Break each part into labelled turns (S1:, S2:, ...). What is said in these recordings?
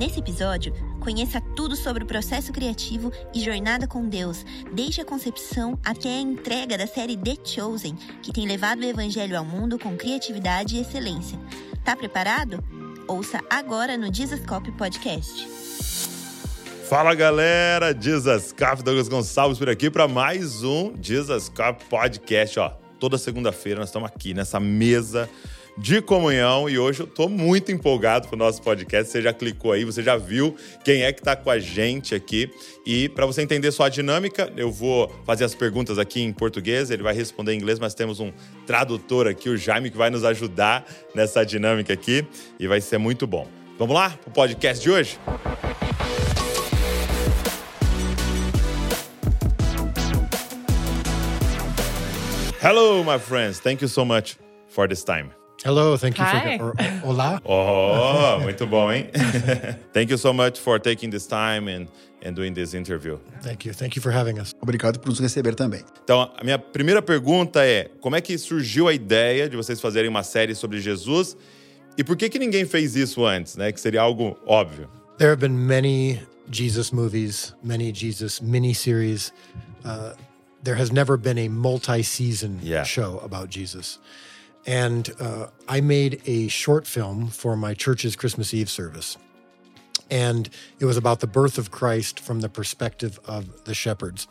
S1: Nesse episódio, conheça tudo sobre o processo criativo e jornada com Deus, desde a concepção até a entrega da série The Chosen, que tem levado o evangelho ao mundo com criatividade e excelência. Tá preparado? Ouça agora no Jesuscope Podcast.
S2: Fala galera, Jesuscope, Douglas Gonçalves por aqui para mais um Jesuscope Podcast. Ó, toda segunda-feira nós estamos aqui nessa mesa de comunhão e hoje eu tô muito empolgado pro nosso podcast. Você já clicou aí, você já viu quem é que tá com a gente aqui. E para você entender só a dinâmica, eu vou fazer as perguntas aqui em português, ele vai responder em inglês, mas temos um tradutor aqui, o Jaime, que vai nos ajudar nessa dinâmica aqui e vai ser muito bom. Vamos lá pro podcast de hoje? Hello, my friends. Thank you so much for this time.
S3: Hello, thank you
S4: Hi.
S3: for or, hola.
S2: Oh, muito bom, hein? Thank you so much for taking this time and, and doing this interview.
S3: Thank you. Thank you for having us.
S5: Obrigado por nos receber também.
S2: Então, a minha primeira pergunta é: como é que surgiu a ideia de vocês fazerem uma série sobre Jesus? E por que que ninguém fez isso antes, né? Que seria algo óbvio.
S3: There have been many Jesus movies, many Jesus miniseries. Uh, there has never been a multi-season
S2: Yeah.
S3: show about Jesus. And uh, I made a short film for my church's Christmas Eve service. And it was about the birth of Christ from the perspective of the shepherds.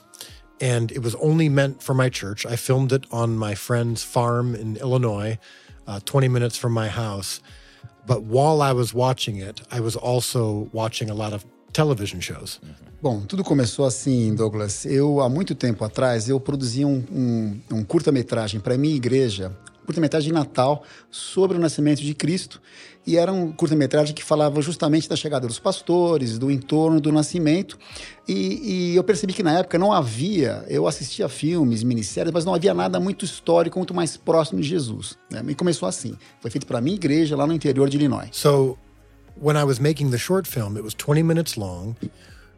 S3: And it was only meant for my church. I filmed it on my friend's farm in Illinois, uh, 20 minutes from my house. But while I was watching it, I was also watching a lot of television shows.
S5: Bom, tudo começou assim, Douglas. Eu, há muito tempo atrás, eu produzi um, um, um curta-metragem para minha igreja, curta-metragem de Natal, sobre o nascimento de Cristo. E era um curta-metragem que falava justamente da chegada dos pastores, do entorno do nascimento. E, e eu percebi que na época não havia, eu assistia filmes, minisséries, mas não havia nada muito histórico, muito mais próximo de Jesus. Né? E começou assim. Foi feito para minha igreja, lá no interior de Illinois.
S3: So when I was making the short film, it was 20 minutes long.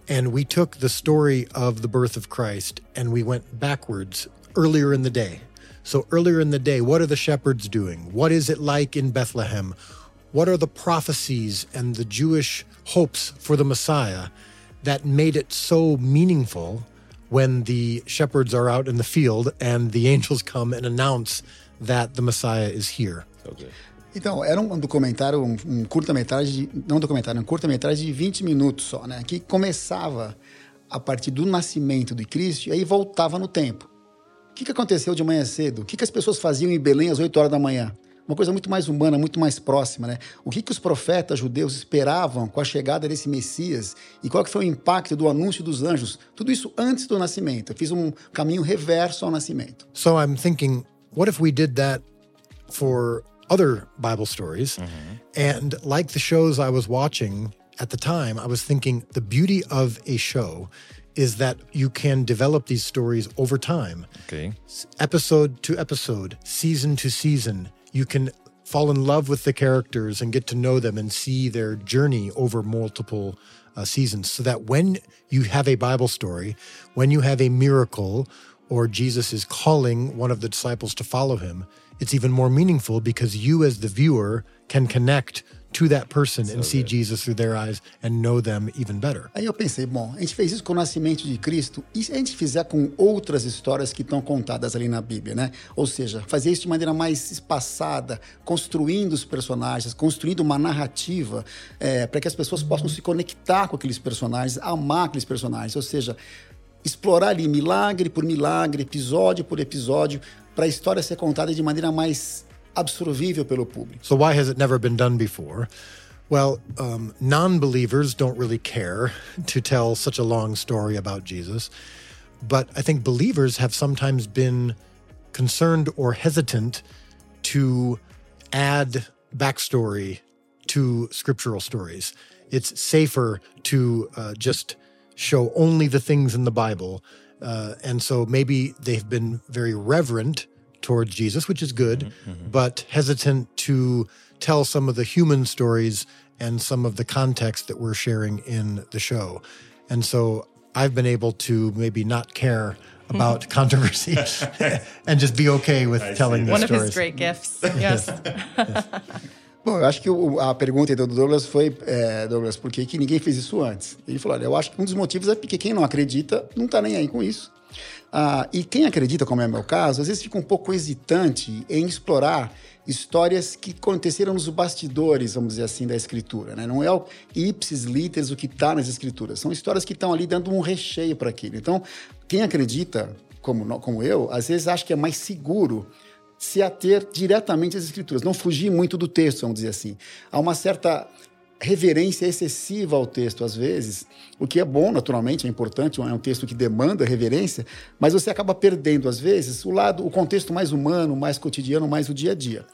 S3: And we took the story of the birth of Christ and we went backwards earlier in the day. So, earlier in the day, what are the shepherds doing? What is it like in Bethlehem? What are the prophecies and the Jewish hopes for the Messiah that made it so meaningful when the shepherds are out in the field and the angels come and announce that the Messiah is here?
S5: Então, era um documentário, um, um curta-metragem, não um documentário, um curta-metragem de 20 minutos só, né? Que começava a partir do nascimento de Cristo e aí voltava no tempo. O que, que aconteceu de manhã cedo? O que, que as pessoas faziam em Belém às 8 horas da manhã? Uma coisa muito mais humana, muito mais próxima, né? O que, que os profetas judeus esperavam com a chegada desse Messias e qual que foi o impacto do anúncio dos anjos? Tudo isso antes do nascimento. Eu fiz um caminho reverso ao nascimento.
S3: So I'm thinking, what if we did that for other Bible stories? And like the shows I was watching at the time, I was thinking the beauty of a show is that you can develop these stories over time,
S2: Ok.
S3: episode to episode, season to season. You can fall in love with the characters and get to know them and see their journey over multiple uh, seasons. So that when you have a Bible story, when you have a miracle, or Jesus is calling one of the disciples to follow him, it's even more meaningful because you, as the viewer, can connect to that person and see Jesus through their eyes and know them even better.
S5: Aí eu pensei, bom, a gente fez isso com o nascimento de Cristo, e se a gente fizer com outras histórias que estão contadas ali na Bíblia, né? Ou seja, fazer isso de maneira mais espaçada, construindo os personagens, construindo uma narrativa para que as pessoas possam se conectar com aqueles personagens, amar aqueles personagens. Ou seja, explorar ali milagre por milagre, episódio por episódio, para a história ser contada de maneira mais absorvível pelo público.
S3: So, why has it never been done before? Well, um, non believers don't really care to tell such a long story about Jesus. But I think believers have sometimes been concerned or hesitant to add backstory to scriptural stories. It's safer to uh, just show only the things in the Bible. Uh, and so maybe they've been very reverent towards Jesus, which is good, mm-hmm, mm-hmm. but hesitant to tell some of the human stories and some of the context that we're sharing in the show. And so I've been able to maybe not care mm-hmm. about controversy and just be okay with telling the
S4: One of his great gifts. Yes.
S5: Bom, eu acho que o, a pergunta do Douglas foi, é, Douglas, por que, que ninguém fez isso antes? Ele falou, olha, eu acho que um dos motivos é porque quem não acredita não está nem aí com isso. Ah, e quem acredita, como é o meu caso, às vezes fica um pouco hesitante em explorar histórias que aconteceram nos bastidores, vamos dizer assim, da escritura. Né? Não é o ipsis literis o que está nas escrituras. São histórias que estão ali dando um recheio para aquilo. Então, quem acredita, como, como eu, às vezes acha que é mais seguro se ater diretamente às escrituras, não fugir muito do texto, vamos dizer assim. Há uma certa reverência excessiva ao texto, às vezes, o que é bom, naturalmente, é importante, é um texto que demanda reverência, mas você acaba perdendo, às vezes, o lado, o contexto mais humano, mais cotidiano, mais o dia a dia.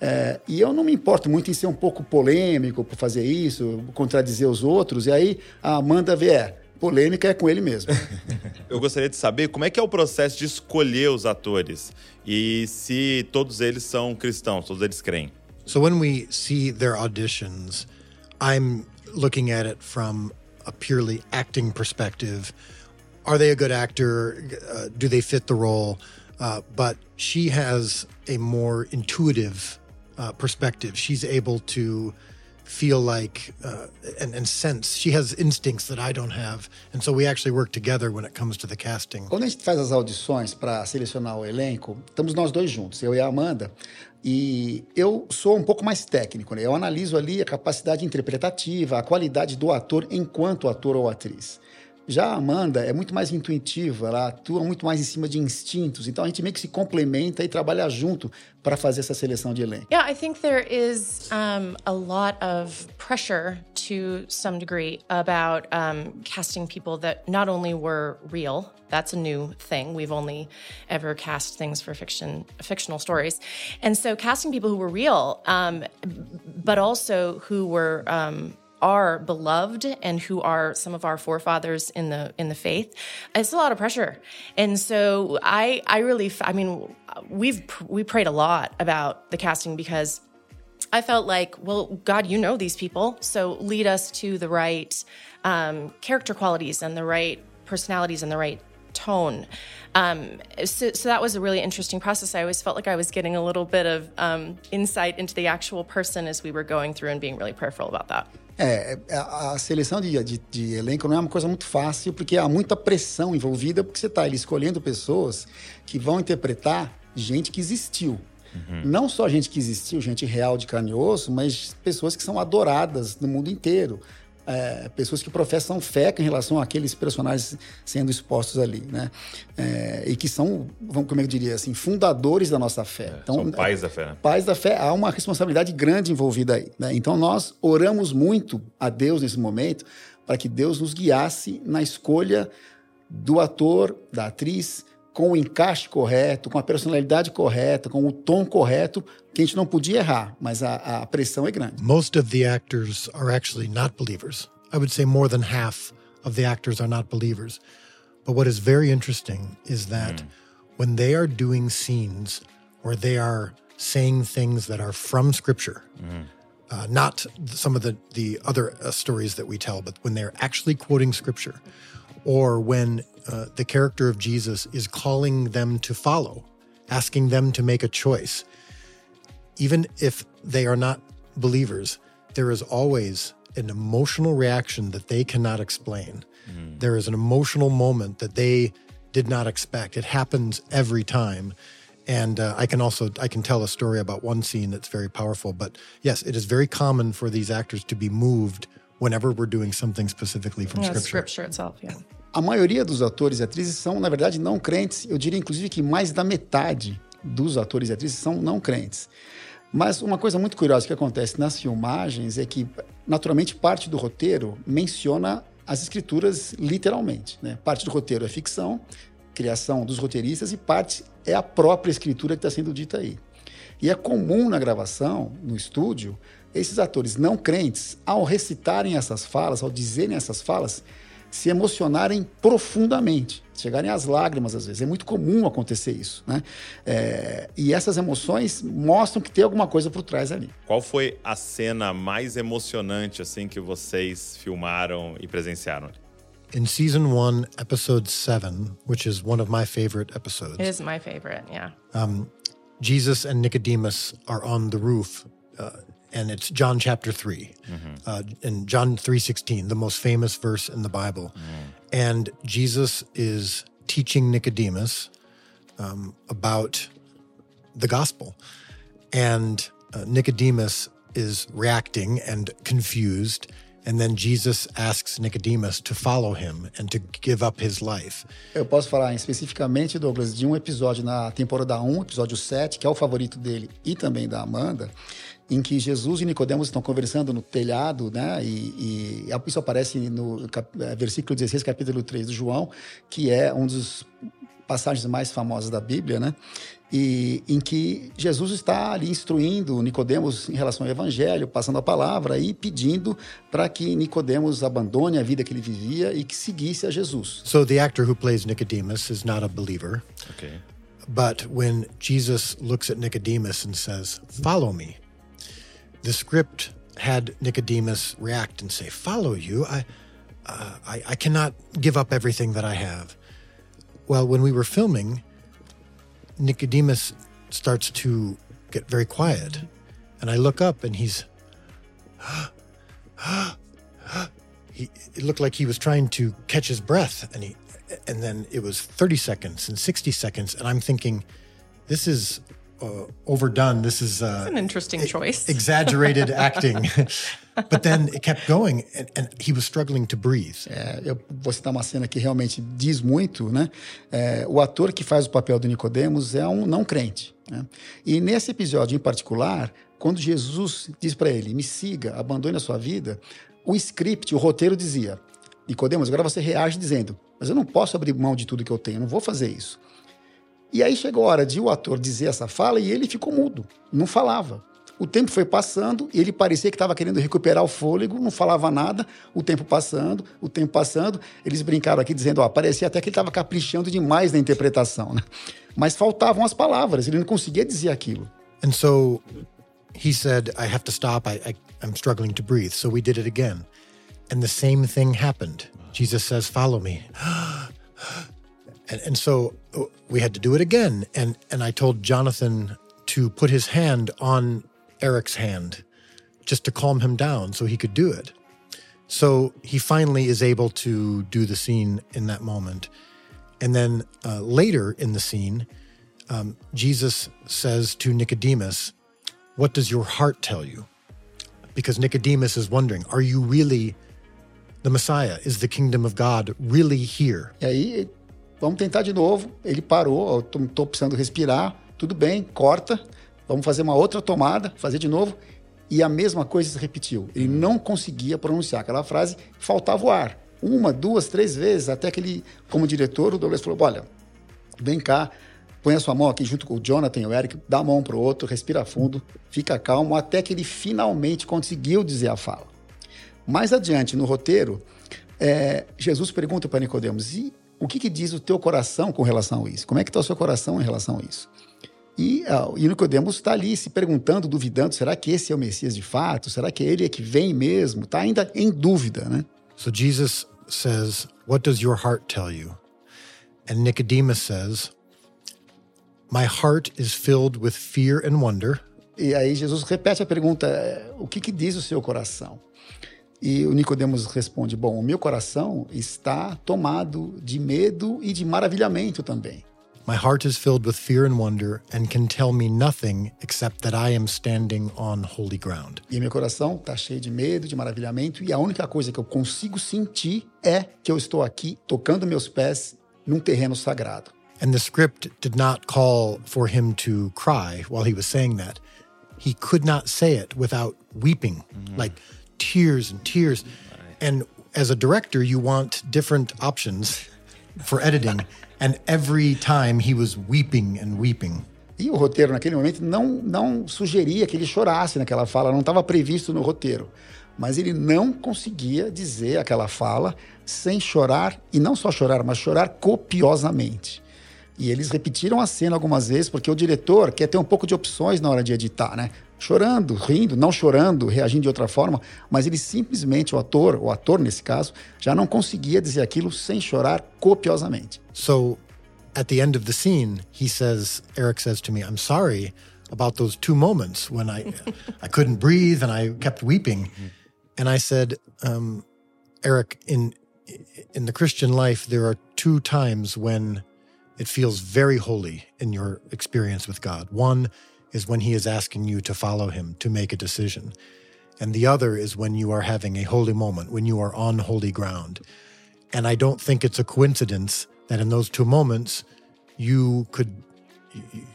S5: É, e eu não me importo muito em ser um pouco polêmico por fazer isso, contradizer os outros, e aí a Amanda vê, é, polêmica é com ele mesmo.
S2: eu gostaria de saber como é que é o processo de escolher os atores e se todos eles são cristãos, todos eles creem.
S3: So when we see their auditions, I'm looking at it from a purely acting perspective. Are they a good actor? Uh, do they fit the role? Uh, but she has a more intuitive uh, perspective. She's able to feel like uh, and, and, sense. She has instincts that I don't have, and so we actually work together when it comes to the casting.
S5: Quando a gente faz as audições para selecionar o elenco, estamos nós dois juntos, eu e a Amanda. E eu sou um pouco mais técnico, né? Eu analiso ali a capacidade interpretativa, a qualidade do ator enquanto ator ou atriz. Já a Amanda é muito mais intuitiva, ela atua muito mais em cima de instintos. Então a gente meio que se complementa e trabalha junto para fazer essa seleção de elenco.
S4: Yeah, I think there is um, a lot of pressure to some degree about um, casting people that not only were real. That's a new thing. We've only ever cast things for fiction, fictional stories, and so casting people who were real, um, but also who were um, are beloved and who are some of our forefathers in the in the faith it's a lot of pressure. And so i i really i mean we've we prayed a lot about the casting because i felt like well god you know these people. So lead us to the right um, character qualities and the right personalities and the right tone. Um, so, so, that was a really interesting process. I always felt like I was getting a little bit of um, insight into the actual person as we were going through and being really prayerful about that.
S5: É, a, a seleção de, de, de, elenco não é uma coisa muito fácil, porque há muita pressão envolvida, porque você está escolhendo pessoas que vão interpretar gente que existiu. Uhum. Não só gente que existiu, gente real de carne e osso, mas pessoas que são adoradas no mundo inteiro é, pessoas que professam fé em relação àqueles personagens sendo expostos ali, né? É, e que são, vamos, como é eu diria assim, fundadores da nossa fé.
S2: É, então, são pais da fé. Né?
S5: Pais da fé, há uma responsabilidade grande envolvida aí. Né? Então nós oramos muito a Deus nesse momento para que Deus nos guiasse na escolha do ator, da atriz, com o encaixe correto, com a personalidade correta, com o tom correto, que a gente não podia errar, mas a, a pressão é grande.
S3: Most of the actors are actually not believers. I would say more than half of the actors are not believers. But what is very interesting is that mm. when they are doing scenes where they are saying things that are from scripture, mm. uh, not some of the, the other uh, stories that we tell, but when they're actually quoting scripture, or when uh, the character of Jesus is calling them to follow, asking them to make a choice. Even if they are not believers, there is always an emotional reaction that they cannot explain. Mm. There is an emotional moment that they did not expect. It happens every time. And uh, I can also I can tell a story about one scene that's very powerful. But yes, it is very common for these actors to be moved whenever we're doing something specifically from yeah, scripture.
S4: Scripture itself, yeah.
S5: A maioria dos atores e atrizes são, na verdade, não crentes. Eu diria, inclusive, que mais da metade dos atores e atrizes são não crentes. Mas uma coisa muito curiosa que acontece nas filmagens é que, naturalmente, parte do roteiro menciona as escrituras literalmente. Né? Parte do roteiro é ficção, criação dos roteiristas, e parte é a própria escritura que está sendo dita aí. E é comum na gravação, no estúdio, esses atores não crentes, ao recitarem essas falas, ao dizerem essas falas, se emocionarem profundamente, chegarem às lágrimas às vezes. É muito comum acontecer isso, né? É, e essas emoções mostram que tem alguma coisa por trás ali.
S2: Qual foi a cena mais emocionante assim que vocês filmaram e presenciaram?
S3: In season one, episode seven, which is one of my favorite episodes.
S4: It is my favorite, yeah.
S3: Um, Jesus and Nicodemus are on the roof. Uh, and it's John chapter 3. Uh, in John 3:16, the most famous verse in the Bible. And Jesus is teaching Nicodemus um, about the gospel. And uh, Nicodemus is reacting and confused. And then Jesus asks Nicodemus to follow him and to give up his life.
S5: Eu posso falar especificamente, Douglas, de um episódio na temporada 1, episódio 7, que é o favorito dele e também da Amanda, em que Jesus e Nicodemos estão conversando no telhado, né? E, e isso aparece no cap, é, versículo 16, capítulo 3 do João, que é um dos passagens mais famosas da Bíblia, né? E em que Jesus está ali instruindo Nicodemos em relação ao evangelho, passando a palavra e pedindo para que Nicodemos abandone a vida que ele vivia e que seguisse a Jesus.
S3: So the actor who plays Nicodemus is not a believer.
S2: Ok.
S3: But when Jesus looks at Nicodemus and says, Follow me, the script had Nicodemus react and say, Follow you? I, uh, I, I cannot give up everything that I have. Well, when we were filming, Nicodemus starts to get very quiet. And I look up and he's. he, it looked like he was trying to catch his breath. And, he, and then it was 30 seconds and 60 seconds. And I'm thinking, this is uh, overdone. This is uh,
S4: an interesting choice.
S3: exaggerated acting. but then it kept going, and, and he was struggling to breathe.
S5: É, eu vou citar uma cena que realmente diz muito, né? É, o ator que faz o papel do Nicodemos é um não crente. Né? E nesse episódio em particular, quando Jesus diz para ele: "Me siga, abandone a sua vida", o script, o roteiro dizia: Nicodemos, agora você reage dizendo: "Mas eu não posso abrir mão de tudo que eu tenho, eu não vou fazer isso". E aí chegou a hora de o ator dizer essa fala e ele ficou mudo, não falava. O tempo foi passando e ele parecia que estava querendo recuperar o fôlego, não falava nada. O tempo passando, o tempo passando. Eles brincaram aqui dizendo, ó, parecia até que ele estava caprichando demais na interpretação, né? Mas faltavam as palavras, ele não conseguia dizer aquilo.
S3: And so he said, I have to stop. I, I, I'm struggling to breathe. So we did it again. And the same thing happened. Jesus says, Follow me. And, and so uh, we had to do it again. And, and I told Jonathan to put his hand on Eric's hand just to calm him down so he could do it. So he finally is able to do the scene in that moment. And then uh, later in the scene, um, Jesus says to Nicodemus, What does your heart tell you? Because Nicodemus is wondering, Are you really the Messiah? Is the kingdom of God really here?
S5: Aí, vamos tentar de novo. Ele parou, tô precisando respirar. Tudo bem, corta. Vamos fazer uma outra tomada, fazer de novo. E a mesma coisa se repetiu. Ele não conseguia pronunciar aquela frase, faltava o ar. Uma, duas, três vezes, até que ele, como diretor, o Douglas falou: Olha, vem cá, põe a sua mão aqui junto com o Jonathan e o Eric, dá a mão para o outro, respira fundo, fica calmo, até que ele finalmente conseguiu dizer a fala. Mais adiante no roteiro, é, Jesus pergunta para Nicodemos: e o que, que, diz o teu coração com relação a isso? Como é que está o seu coração em relação a isso? E, uh, e Nicodemos está ali se perguntando, duvidando: será que esse é o Messias de fato? Será que ele é que vem mesmo? Está ainda em dúvida, né?
S3: So Jesus says, What does your heart tell you? And Nicodemus says, My heart is filled with fear and wonder.
S5: E aí Jesus repete a pergunta: O que, que diz o seu coração? E o Nicodemos responde: Bom, o meu coração está tomado de medo e de maravilhamento também.
S3: My heart is filled with fear and wonder and can tell me nothing except that I am standing on holy ground.
S5: E meu coração está cheio de medo, de maravilhamento, e a única coisa que eu consigo sentir é que eu estou aqui tocando meus pés num terreno sagrado.
S3: And the script did not call for him to cry while he was saying that. He could not say it without weeping, like tears and tears. And as a director, you want different options for editing. and every time he was weeping and weeping.
S5: E o roteiro naquele momento não, não sugeria que ele chorasse naquela fala, não estava previsto no roteiro. Mas ele não conseguia dizer aquela fala sem chorar, e não só chorar, mas chorar copiosamente. E eles repetiram a cena algumas vezes, porque o diretor quer ter um pouco de opções na hora de editar, né? Chorando, rindo, não chorando, reagindo de outra forma, mas ele simplesmente, o ator, o ator nesse caso, já não conseguia dizer aquilo sem chorar copiosamente.
S3: So, at the end of the scene, he says, Eric says to me, I'm sorry, about those two moments when I I couldn't breathe and I kept weeping, and I said, um, Eric, in in the Christian life, there are two times when it feels very holy in your experience with God. One is when He is asking you to follow Him to make a decision, and the other is when you are having a holy moment, when you are on holy ground. And I don't think it's a coincidence that in those two moments, you could,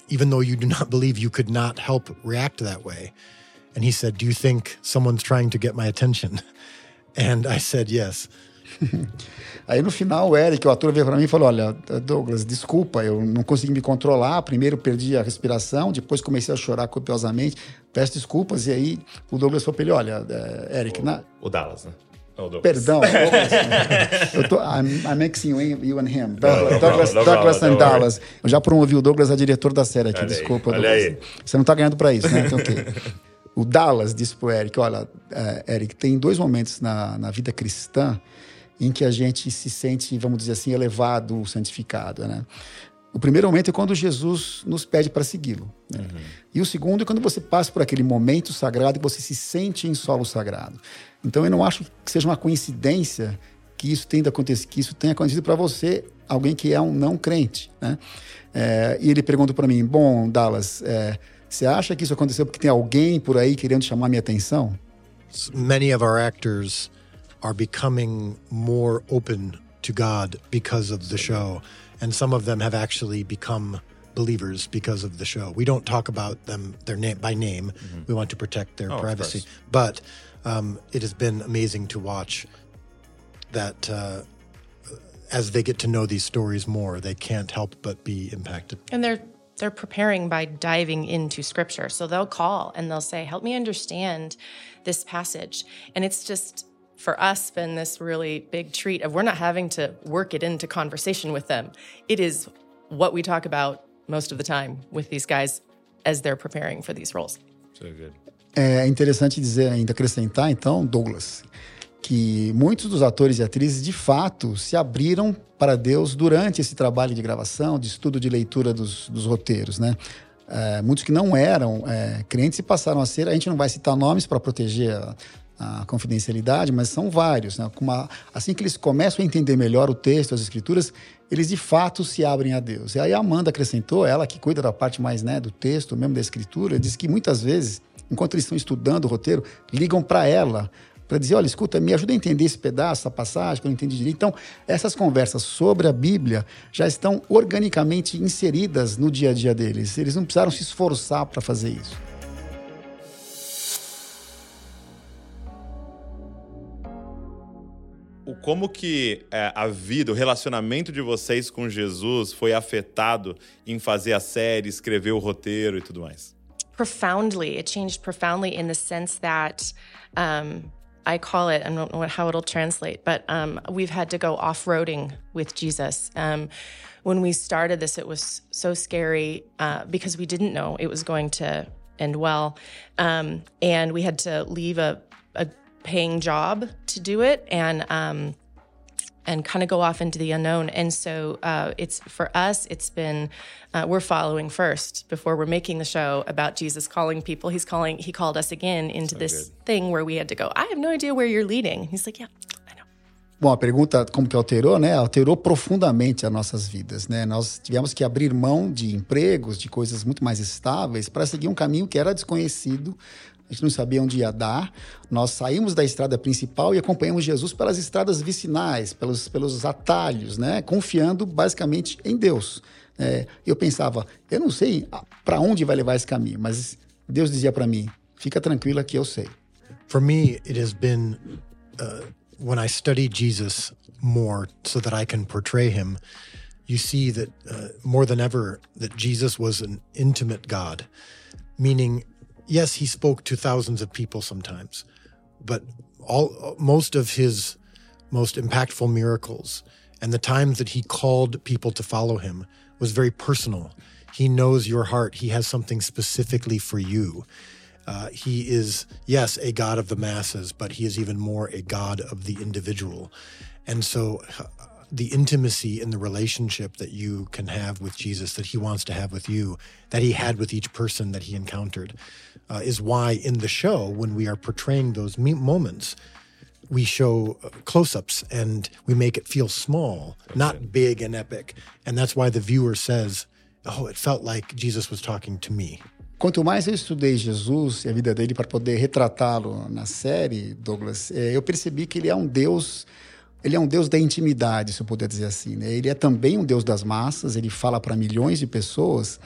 S3: even though you do not believe, you could not help react that way. And he said, Do you think someone's trying to get my attention? And I said, Yes.
S5: Aí no final, o Eric, o ator, veio para mim e falou: Olha, Douglas, desculpa, eu não consegui me controlar. Primeiro perdi a respiração, depois comecei a chorar copiosamente. Peço desculpas. E aí o Douglas falou para ele: Olha, é, Eric,
S2: o,
S5: na...
S2: o Dallas, né?
S5: Oh, Perdão, Douglas. eu tô, I'm, I'm mixing you and him. Douglas, Douglas, Douglas and Dallas. Eu já promovi o Douglas a diretor da série aqui,
S2: olha
S5: desculpa.
S2: Aí, olha aí.
S5: Você não tá ganhando para isso, né? Então, ok. O Dallas disse pro Eric: Olha, uh, Eric, tem dois momentos na, na vida cristã em que a gente se sente, vamos dizer assim, elevado, santificado, né? O primeiro momento é quando Jesus nos pede para segui-lo. Né? Uhum. E o segundo é quando você passa por aquele momento sagrado e você se sente em solo sagrado. Então eu não acho que seja uma coincidência que isso tenha acontecido, que isso tenha acontecido para você, alguém que é um não crente, né? É, e ele pergunta para mim, bom, Dallas, é, você acha que isso aconteceu porque tem alguém por aí querendo chamar minha atenção?
S3: Many of our actors are becoming more open to God because of the show, and some of them have actually become believers because of the show. We don't talk about them their name by name. Mm-hmm. We want to protect their
S2: oh,
S3: privacy, but um, it has been amazing to watch that. Uh, as they get to know these stories more, they can't help but be impacted.
S4: And they're they're preparing by diving into scripture. So they'll call and they'll say, "Help me understand this passage." And it's just for us been this really big treat of we're not having to work it into conversation with them. It is what we talk about most of the time with these guys as they're preparing for these roles.
S2: So good.
S5: É interessante dizer ainda acrescentar então, Douglas, que muitos dos atores e atrizes de fato se abriram para Deus durante esse trabalho de gravação, de estudo, de leitura dos, dos roteiros, né? É, muitos que não eram é, crentes e passaram a ser. A gente não vai citar nomes para proteger a, a, confidencialidade, mas são vários. Né? Uma, assim que eles começam a entender melhor o texto, as escrituras, eles de fato se abrem a Deus. E aí a Amanda acrescentou, ela que cuida da parte mais né, do texto, mesmo da escritura, diz que muitas vezes, enquanto eles estão estudando o roteiro, ligam para ela para dizer, olha, escuta, me ajuda a entender esse pedaço, essa passagem, que eu não entendi direito. Então, essas conversas sobre a Bíblia já estão organicamente inseridas no dia a dia deles. Eles não precisaram se esforçar para fazer isso.
S2: Como que é, a vida, o relacionamento de vocês com Jesus foi afetado em fazer a série, escrever o roteiro e tudo mais?
S4: Profoundly. It changed profoundly in the sense that um, I call it, I don't know how it'll translate, but um, we've had to go off roading with Jesus. Um, when we started this, it was so scary uh, because we didn't know it was going to end well. Um, and we had to leave a, a paying job to do it and um, and kind of go off into the unknown. And so uh, it's for us, it's been uh, we're following first before we're making the show about Jesus calling people. He's calling. He called us again into so this good. thing where we had to go. I have no idea where you're leading. He's like, yeah.
S5: Bom, a pergunta como que alterou, né? Alterou profundamente as nossas vidas, né? Nós tivemos que abrir mão de empregos, de coisas muito mais estáveis para seguir um caminho que era desconhecido a gente não sabia onde ia dar. Nós saímos da estrada principal e acompanhamos Jesus pelas estradas vicinais, pelos, pelos atalhos, né? confiando basicamente em Deus. É, eu pensava, eu não sei para onde vai levar esse caminho, mas Deus dizia para mim: fica tranquila que eu sei.
S3: For me, it has been uh, when I study Jesus more so that I can portray him. You see that uh, more than ever that Jesus was an intimate God, meaning yes, he spoke to thousands of people sometimes, but all most of his most impactful miracles and the times that he called people to follow him was very personal. He knows your heart. He has something specifically for you. Uh, he is, yes, a God of the masses, but he is even more a God of the individual. And so, the intimacy in the relationship that you can have with Jesus, that he wants to have with you, that he had with each person that he encountered, uh, is why in the show, when we are portraying those me- moments, we show uh, close-ups and we make it feel small, not big and epic. And that's why the viewer says, "Oh, it felt like Jesus was talking to me."
S5: Quanto mais eu estudei Jesus e a vida dele para poder retratá-lo na série, Douglas, eu percebi que ele é um Deus, ele é um Deus da intimidade, se eu puder dizer assim. Né? Ele é também um Deus das massas, ele fala para milhões de pessoas,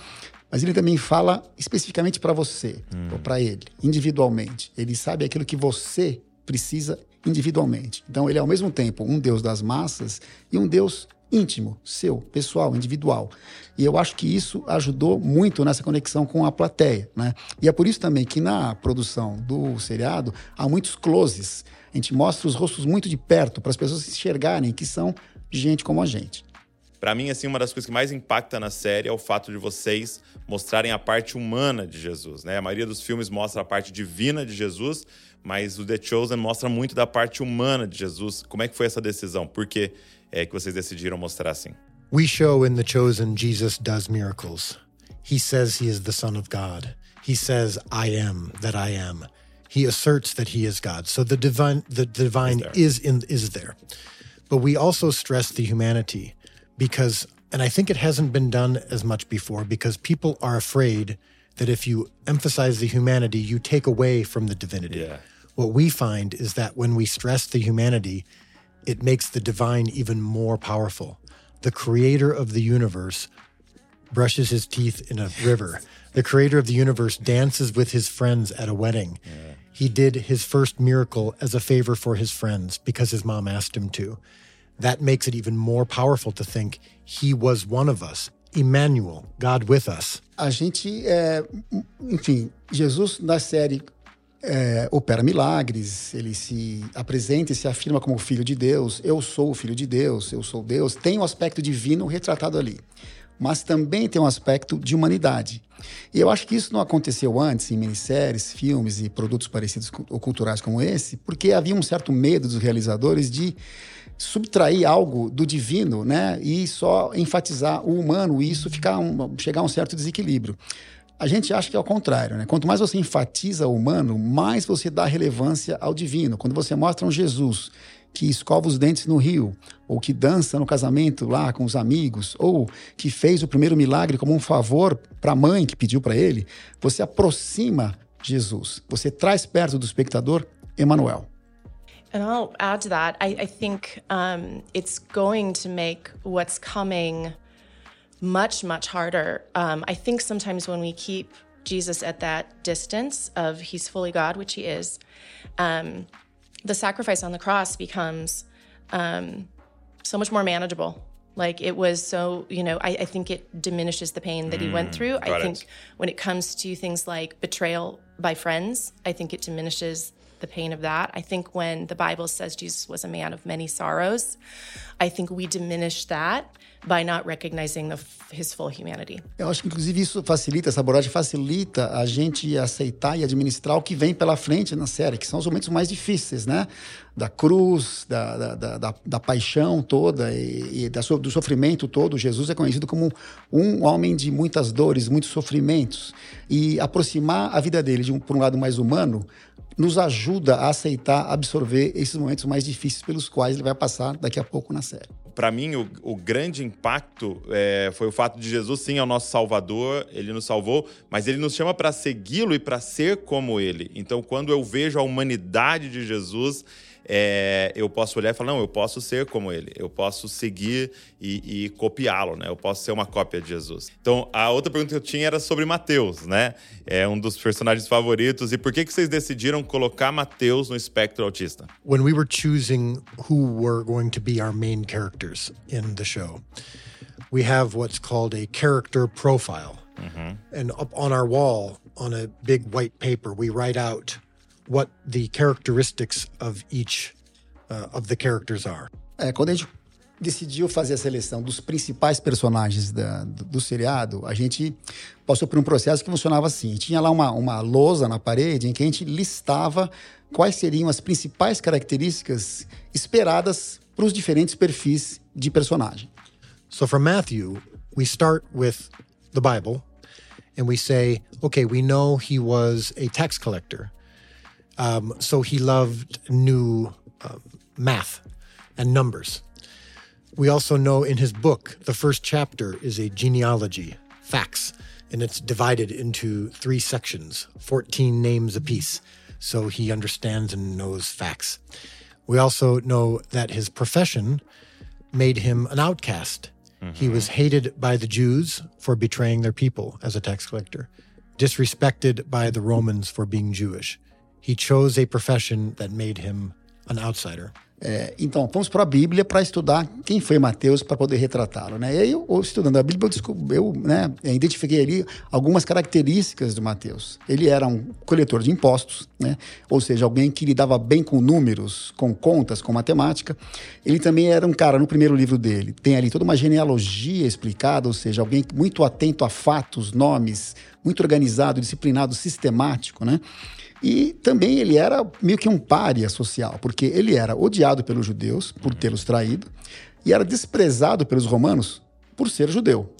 S5: mas ele também fala especificamente para você, hum. ou para ele, individualmente. Ele sabe aquilo que você precisa individualmente. Então, ele é ao mesmo tempo um Deus das massas e um Deus íntimo, seu, pessoal, individual. E eu acho que isso ajudou muito nessa conexão com a plateia, né? E é por isso também que na produção do seriado há muitos closes. A gente mostra os rostos muito de perto para as pessoas enxergarem que são gente como a gente.
S2: Para mim, assim, uma das coisas que mais impacta na série é o fato de vocês mostrarem a parte humana de Jesus, né? A maioria dos filmes mostra a parte divina de Jesus, mas o The Chosen mostra muito da parte humana de Jesus. Como é que foi essa decisão? Por que é que vocês decidiram mostrar assim?
S3: We show in The Chosen Jesus does miracles. He says he is the Son of God. He says, I am that I am. He asserts that he is God. So the divine the divine is, is in is there. But we also stress the humanity because and I think it hasn't been done as much before because people are afraid that if you emphasize the humanity, you take away from the divinity.
S2: Yeah.
S3: What we find is that when we stress the humanity, it makes the divine even more powerful. The creator of the universe brushes his teeth in a river. The creator of the universe dances with his friends at a wedding. Yeah. He did his first miracle as a favor for his friends because his mom asked him to. That makes it even more powerful to think he was one of us. Emmanuel, God with us.
S5: A gente, é, enfim, Jesus na série é, opera milagres, ele se apresenta e se afirma como filho de Deus. Eu sou o filho de Deus, eu sou Deus. Tem um aspecto divino retratado ali, mas também tem um aspecto de humanidade. E eu acho que isso não aconteceu antes em minisséries, filmes e produtos parecidos ou culturais como esse, porque havia um certo medo dos realizadores de subtrair algo do divino, né, e só enfatizar o humano e isso ficar um, chegar a um certo desequilíbrio. A gente acha que é o contrário, né? Quanto mais você enfatiza o humano, mais você dá relevância ao divino. Quando você mostra um Jesus que escova os dentes no rio, ou que dança no casamento lá com os amigos, ou que fez o primeiro milagre como um favor para a mãe que pediu para ele, você aproxima Jesus. Você traz perto do espectador Emmanuel.
S4: And I'll add to that. I, I think um, it's going to make what's coming much, much harder. Um, I think sometimes when we keep Jesus at that distance of he's fully God, which he is, um, the sacrifice on the cross becomes um, so much more manageable. Like it was so, you know, I, I think it diminishes the pain that mm, he went mm, through. I think when it comes to things like betrayal by friends, I think it diminishes the pain of that. I think when the Bible says Jesus was a man of many sorrows, I think we diminish that by not recognizing the, his full humanity.
S5: Eu acho que inclusive isso facilita, essa abordagem facilita a gente aceitar e administrar o que vem pela frente na série, que são os momentos mais difíceis, né? Da cruz, da, da, da, da, paixão toda e, e da, do sofrimento todo. Jesus é conhecido como um homem de muitas dores, muitos sofrimentos. E aproximar a vida dele de um, por um lado mais humano nos ajuda a aceitar, absorver esses momentos mais difíceis pelos quais ele vai passar daqui a pouco na série.
S2: Para mim, o, o, grande impacto é, foi o fato de Jesus, sim, é o nosso Salvador, ele nos salvou, mas ele nos chama para segui-lo e para ser como ele. Então, quando eu vejo a humanidade de Jesus, é, eu posso olhar e falar, não, eu posso ser como ele, eu posso seguir e, e copiá-lo, né? Eu posso ser uma cópia de Jesus. Então, a outra pergunta que eu tinha era sobre Mateus, né? É um dos personagens favoritos. E por que, que vocês decidiram colocar Mateus no espectro autista?
S3: When we were choosing who were going to be our main characters in the show, we have what's called a character profile. Mm-hmm. And up on our wall, on a big white paper, we write out what the characteristics of each uh, of the characters are.
S5: É, quando a gente decidiu fazer a seleção dos principais personagens da, do, do, seriado, a gente passou por um processo que funcionava assim. Tinha lá uma, uma lousa na parede em que a gente listava quais seriam as principais características esperadas para os diferentes perfis de personagem.
S3: So for Matthew, we start with the Bible and we say, okay, we know he was a tax collector. Um, so he loved new um, math and numbers. We also know in his book, the first chapter is a genealogy, facts, and it's divided into three sections, 14 names apiece. So he understands and knows facts. We also know that his profession made him an outcast. He was hated by the Jews for betraying their people as a tax collector, disrespected by the Romans for being Jewish. He chose a profession that made him an outsider.
S5: É, então, vamos para a Bíblia para estudar quem foi Mateus para poder retratá-lo. Né? E aí, eu, estudando a Bíblia, eu, descobri, eu né, identifiquei ali algumas características de Mateus. Ele era um coletor de impostos, né? ou seja, alguém que lidava bem com números, com contas, com matemática. Ele também era um cara, no primeiro livro dele, tem ali toda uma genealogia explicada, ou seja, alguém muito atento a fatos, nomes, muito organizado, disciplinado, sistemático, né? E também ele era meio que um pária social, porque ele era odiado pelos judeus por tê-los traído e era desprezado pelos romanos por ser judeu.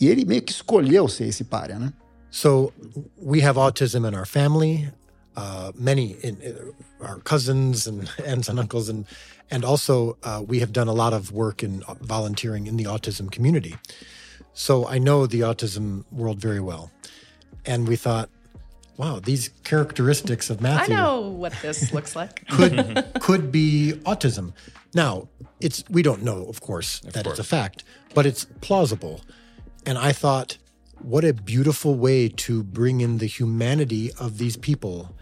S5: E ele meio que escolheu ser esse pária, né?
S3: So we have autism in our family. Uh, many in, uh, our cousins and aunts and uncles, and and also uh, we have done a lot of work in volunteering in the autism community. So I know the autism world very well, and we thought, wow, these characteristics of Matthew.
S4: I know what this looks like.
S3: could could be autism. Now, it's we don't know, of course, that it's a fact, but it's plausible. And I thought, what a beautiful way to bring in the humanity of these people,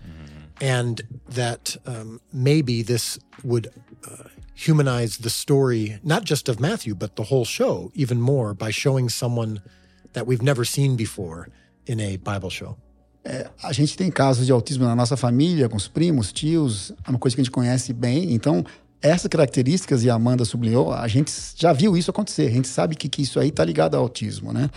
S3: and that um, maybe this would uh, humanize the story, not just of Matthew, but the whole show, even more by showing someone that we've never seen before in a Bible show.
S5: A gente tem casos de autismo na nossa família, com os primos, tios, é uma coisa que a gente conhece bem. Então, essas características, e a Amanda sublinhou, a gente já viu isso acontecer. A gente sabe que, que isso aí está ligado ao autismo, né?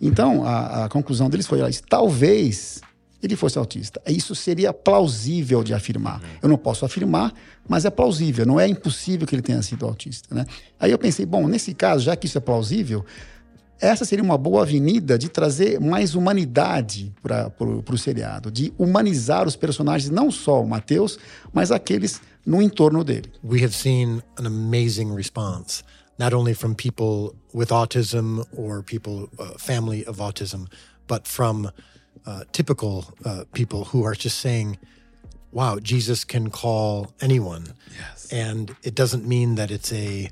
S5: Então, a, a conclusão deles foi: talvez ele fosse autista. Isso seria plausível de afirmar. Eu não posso afirmar, mas é plausível. Não é impossível que ele tenha sido autista, né? Aí eu pensei: bom, nesse caso, já que isso é plausível, essa seria uma boa avenida de trazer mais humanidade para o seriado, de humanizar os personagens, não só o Mateus, mas aqueles no entorno dele.
S3: we have seen an amazing response, not only from people with autism or people, uh, family of autism, but from uh, typical uh, people who are just saying, wow, Jesus can call anyone. Yes. And it doesn't mean that it's a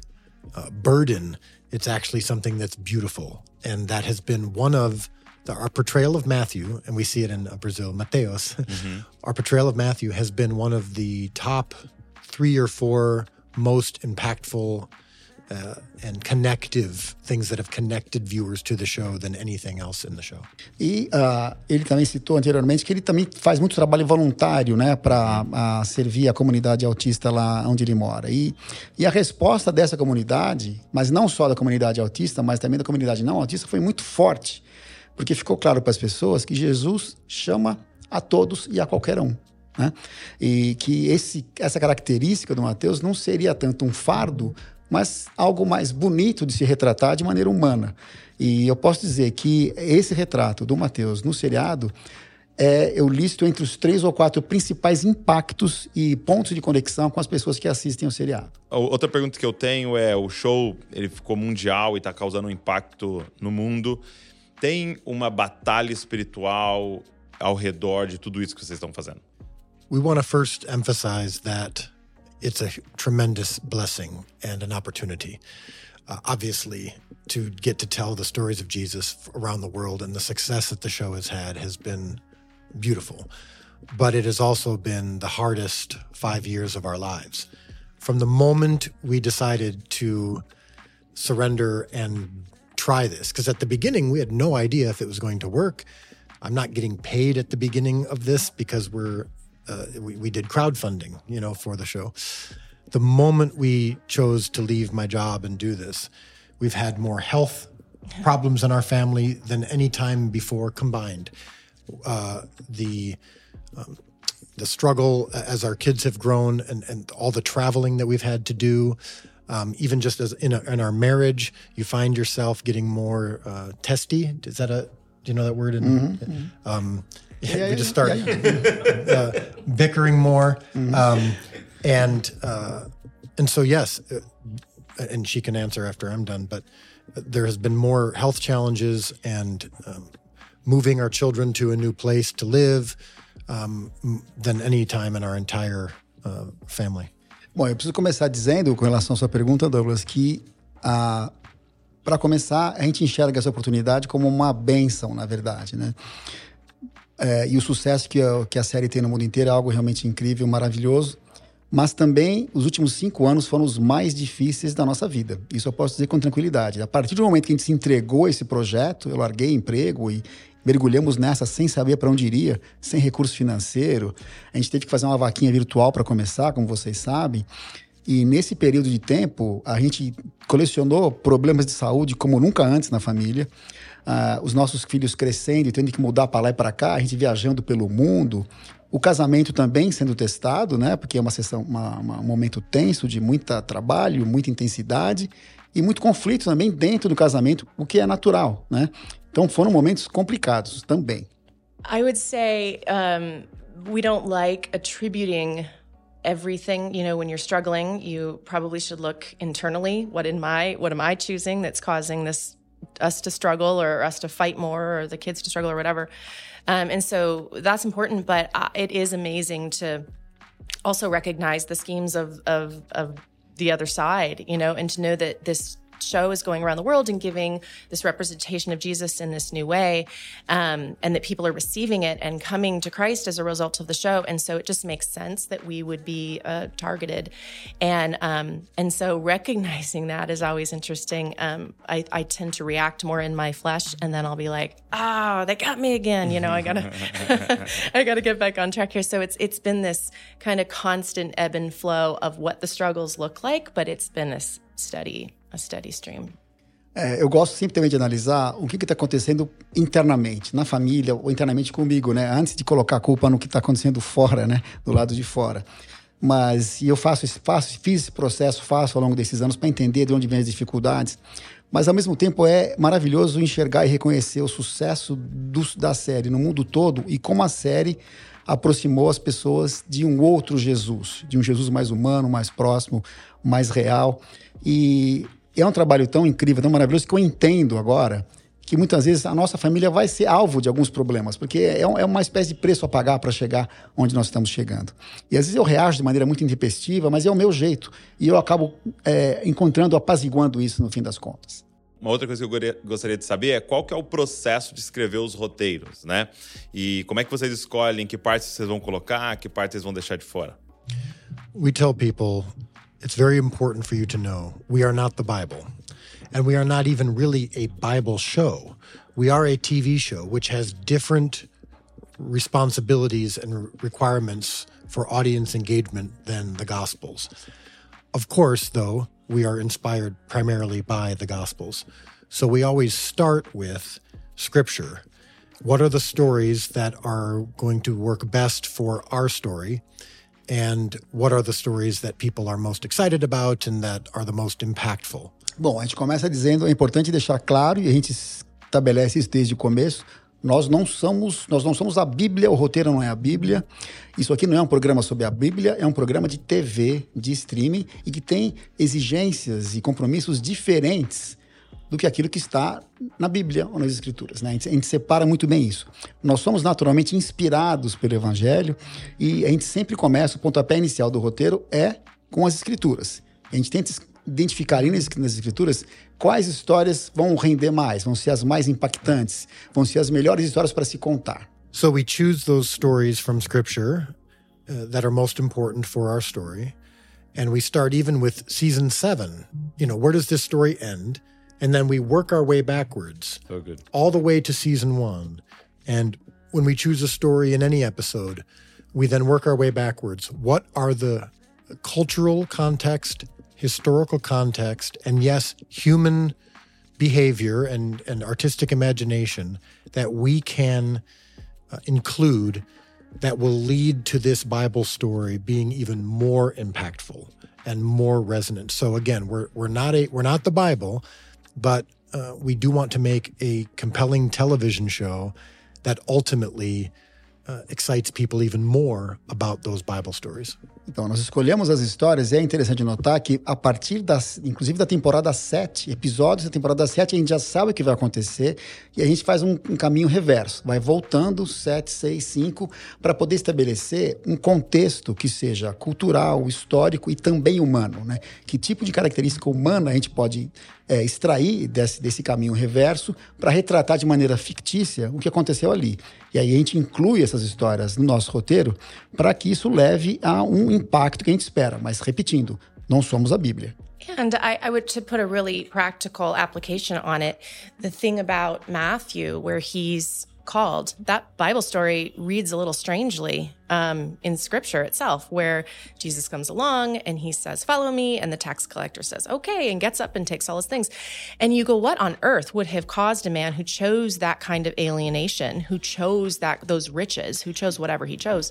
S3: uh, burden, it's actually something that's beautiful. And that has been one of the, our portrayal of Matthew, and we see it in uh, Brazil, Mateus. our portrayal of Matthew has been one of the top three or four most impactful uh, and connective things that have connected viewers to the show than anything else in the show.
S5: E ah, ele também citou anteriormente que ele também faz muito trabalho voluntário, né, para servir a comunidade autista lá onde ele mora. E, e a resposta dessa comunidade, mas não só da comunidade autista, mas também da comunidade não autista, foi muito forte, porque ficou claro para as pessoas que Jesus chama a todos e a qualquer um. Né? E que esse, essa característica do Mateus não seria tanto um fardo, mas algo mais bonito de se retratar de maneira humana. E eu posso dizer que esse retrato do Mateus no seriado é, eu listo entre os três ou quatro principais impactos e pontos de conexão com as pessoas que assistem o seriado.
S2: Outra pergunta que eu tenho é: o show ele ficou mundial e está causando um impacto no mundo. Tem uma batalha espiritual ao redor de tudo isso que vocês estão fazendo?
S3: We want to first emphasize that it's a tremendous blessing and an opportunity. Uh, obviously, to get to tell the stories of Jesus around the world and the success that the show has had has been beautiful. But it has also been the hardest five years of our lives. From the moment we decided to surrender and try this, because at the beginning we had no idea if it was going to work. I'm not getting paid at the beginning of this because we're uh, we, we did crowdfunding, you know, for the show. The moment we chose to leave my job and do this, we've had more health problems in our family than any time before combined. Uh, the um, the struggle as our kids have grown and, and all the traveling that we've had to do, Um, even just as in, a, in our marriage, you find yourself getting more uh, testy. Is that a do you know that word? In,
S5: Mm-hmm.
S3: um,
S5: Yeah,
S3: we just start uh, bickering more, um, and uh, and so yes, uh, and she can answer after I'm done. But there has been more health challenges and um, moving our children to a new place to live um, than any time in our entire uh, family.
S5: Bom, eu preciso começar dizendo, com relação à sua pergunta, Douglas, que ah, para começar, a gente enxerga essa oportunidade como uma benção, na verdade, né? É, e o sucesso que a, que a série tem no mundo inteiro é algo realmente incrível, maravilhoso. Mas também os últimos cinco anos foram os mais difíceis da nossa vida. Isso eu posso dizer com tranquilidade. A partir do momento que a gente se entregou a esse projeto, eu larguei emprego e mergulhamos nessa sem saber para onde iria, sem recurso financeiro. A gente teve que fazer uma vaquinha virtual para começar, como vocês sabem. E nesse período de tempo, a gente colecionou problemas de saúde como nunca antes na família. Ah, os nossos filhos crescendo e tendo que mudar para lá e para cá, a gente viajando pelo mundo. O casamento também sendo testado, né? Porque é uma sessão, uma, uma, um momento tenso de muito trabalho, muita intensidade e muito conflito também dentro do casamento, o que é natural, né? Então foram momentos complicados também.
S4: I would say um, we don't like attributing everything. You know, when you're struggling, you probably should look internally. What in my what am I choosing that's causing this us to struggle or us to fight more or the kids to struggle or whatever? Um, and so that's important. But uh, it is amazing to also recognize the schemes of of of the other side. You know, and to know that this show is going around the world and giving this representation of Jesus in this new way, um, and that people are receiving it and coming to Christ as a result of the show. And so it just makes sense that we would be uh, targeted, and um, and so recognizing that is always interesting. Um, I, I tend to react more in my flesh, and then I'll be like, "Oh, they got me again." You know, I gotta I gotta get back on track here. So it's it's been this kind of constant ebb and flow of what the struggles look like, but it's been a s- steady a steady stream.
S5: É, eu gosto sempre também de analisar o que está acontecendo internamente, na família ou internamente comigo, né? Antes de colocar a culpa no que está acontecendo fora, né? Do lado de fora. Mas e eu faço faço, fiz esse processo, faço ao longo desses anos para entender de onde vêm as dificuldades. Mas ao mesmo tempo é maravilhoso enxergar e reconhecer o sucesso do, da série no mundo todo e como a série aproximou as pessoas de um outro Jesus, de um Jesus mais humano, mais próximo, mais real. E é um trabalho tão incrível, tão maravilhoso que eu entendo agora que muitas vezes a nossa família vai ser alvo de alguns problemas, porque é, um- é uma espécie de preço a pagar para chegar onde nós estamos chegando. E às vezes eu reajo de maneira muito intempestiva, mas é o meu jeito. E eu acabo é, encontrando, apaziguando isso no fim das contas.
S2: Uma outra coisa que eu gostaria de saber é qual que é o processo de escrever os roteiros, né? E como é que vocês escolhem que partes vocês vão colocar, que partes vocês vão deixar de fora?
S3: we tell people it's very important for you to know we are not the Bible. And we are not even really a Bible show. We are a TV show, which has different responsibilities and requirements for audience engagement than the Gospels. Of course, though, we are inspired primarily by the Gospels. So we always start with Scripture. What are the stories that are going to work best for our story? And what are the stories that people are most excited about and that are the most impactful?
S5: Bom, a gente começa dizendo, é importante deixar claro, e a gente estabelece isso desde o começo, nós não somos, nós não somos a Bíblia, o roteiro não é a Bíblia. Isso aqui não é um programa sobre a Bíblia, é um programa de TV, de streaming, e que tem exigências e compromissos diferentes do que aquilo que está na Bíblia ou nas Escrituras. Né? A, gente, separa muito bem isso. Nós somos naturalmente inspirados pelo Evangelho e a gente sempre começa, o pontapé inicial do roteiro é com as Escrituras. A gente tenta identificar ali nas, nas Escrituras quais histórias vão render mais, vão ser as mais impactantes, vão ser as melhores histórias para se contar.
S3: So we choose those stories from Scripture uh, that are most important for our story. And we start even with season seven. You know, where does this story end? And then we work our way backwards.
S2: So good.
S3: all the way to season one. And when we choose a story in any episode, we then work our way backwards. What are the cultural context, historical context, and yes, human behavior and, and artistic imagination that we can uh, include that will lead to this Bible story being even more impactful and more resonant. So again, we're we're not a we're not the Bible, but uh, we do want to make a compelling television show that ultimately uh, excites people even more about those Bible stories.
S5: Então, nós escolhemos as histórias e é interessante notar que a partir das, inclusive da temporada 7, episódios da temporada 7, a gente já sabe o que vai acontecer e a gente faz um, um caminho reverso. Vai voltando 7, 6, 5 para poder estabelecer um contexto que seja cultural, histórico e também humano, né? Que tipo de característica humana a gente pode é, extrair desse, desse caminho reverso para retratar de maneira fictícia o que aconteceu ali. E aí a gente inclui essas histórias no nosso roteiro para que isso leve a um impacto que a gente espera. Mas repetindo, não somos a Bíblia.
S4: And I, I, would to put a really practical application on it, the thing about Matthew, where he's called, that Bible story reads a little strangely um, in scripture itself, where Jesus comes along and he says, Follow me. And the tax collector says, Okay, and gets up and takes all his things. And you go, What on earth would have caused a man who chose that kind of alienation, who chose that those riches, who chose whatever he chose?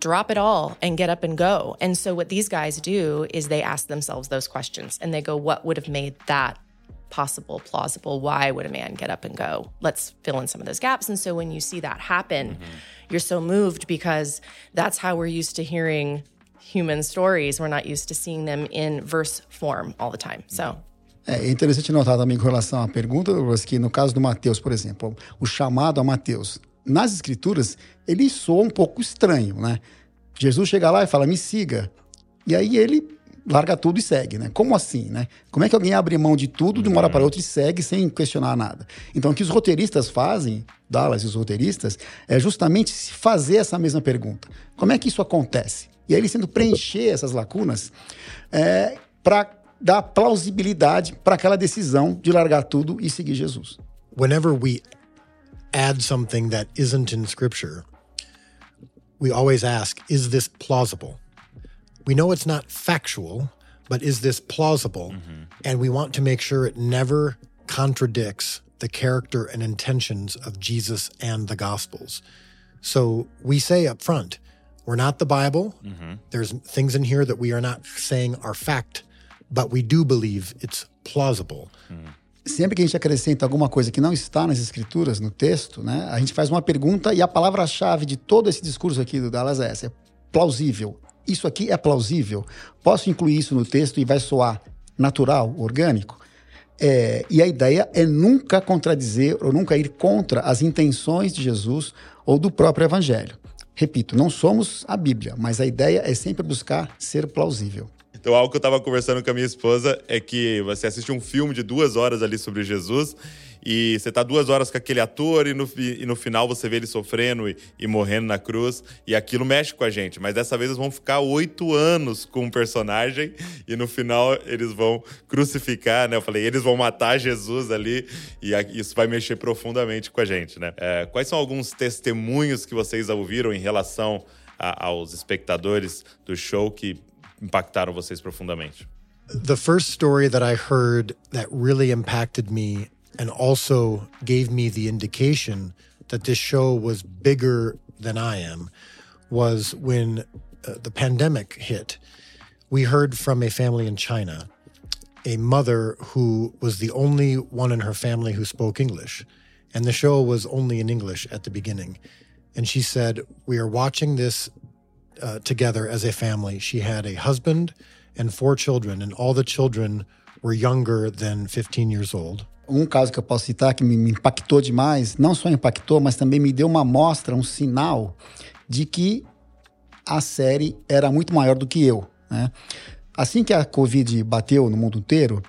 S4: Drop it all and get up and go. And so what these guys do is they ask themselves those questions and they go, what would have made that possible, plausible? Why would a man get up and go? Let's fill in some of those gaps. And so when you see that happen, mm-hmm. you're so moved because that's how we're used to hearing human stories. We're not used to seeing them in verse form all the time. So
S5: É interessante notar também com relação à pergunta, que no caso do Mateus, por exemplo, o chamado a Mateus, nas escrituras, ele soa um pouco estranho, né? Jesus chega lá e fala, me siga. E aí ele larga tudo e segue, né? Como assim, né? Como é que alguém abre mão de tudo de uma hora para outra e segue sem questionar nada? Então, o que os roteiristas fazem, Dallas e os roteiristas, é justamente fazer essa mesma pergunta. Como é que isso acontece? E aí eles tendo preencher essas lacunas é, para dar plausibilidade para aquela decisão de largar tudo e seguir Jesus.
S3: Whenever we add something that isn't in scripture, we always ask, is this plausible? We know it's not factual, but is this plausible? Mm-hmm. And we want to make sure it never contradicts the character and intentions of Jesus and the Gospels. So we say up front, we're not the Bible. Mm-hmm. There's things in here that we are not saying are fact, but we do believe it's plausible. Mm.
S5: Sempre que a gente acrescenta alguma coisa que não está nas escrituras, no texto, né, a gente faz uma pergunta e a palavra-chave de todo esse discurso aqui do Dallas é essa: é plausível. Isso aqui é plausível? Posso incluir isso no texto e vai soar natural, orgânico? É, e a ideia é nunca contradizer ou nunca ir contra as intenções de Jesus ou do próprio Evangelho. Repito, não somos a Bíblia, mas a ideia é sempre buscar ser plausível.
S2: Então, algo que eu tava conversando com a minha esposa é que você assiste um filme de duas horas ali sobre Jesus e você tá duas horas com aquele ator e no, e no final você vê ele sofrendo e, e, morrendo na cruz e aquilo mexe com a gente. Mas dessa vez eles vão ficar oito anos com um personagem e no final eles vão crucificar, né? Eu falei, eles vão matar Jesus ali e isso vai mexer profundamente com a gente, né? É, quais são alguns testemunhos que vocês ouviram em relação a, aos espectadores do show que impactaram vocês profundamente?
S3: The first story that I heard that really impacted me and also gave me the indication that this show was bigger than I am was when uh, the pandemic hit. We heard from a family in China, a mother who was the only one in her family who spoke English. And the show was only in English at the beginning. And she said, We are watching this uh, together as a family. She had a husband and four children, and all the children were younger than 15 years old.
S5: Um caso que eu posso citar que me, impactou demais, não só impactou, mas também me deu uma mostra, um sinal de que a série era muito maior do que eu. Né? Assim que a Covid bateu no mundo inteiro,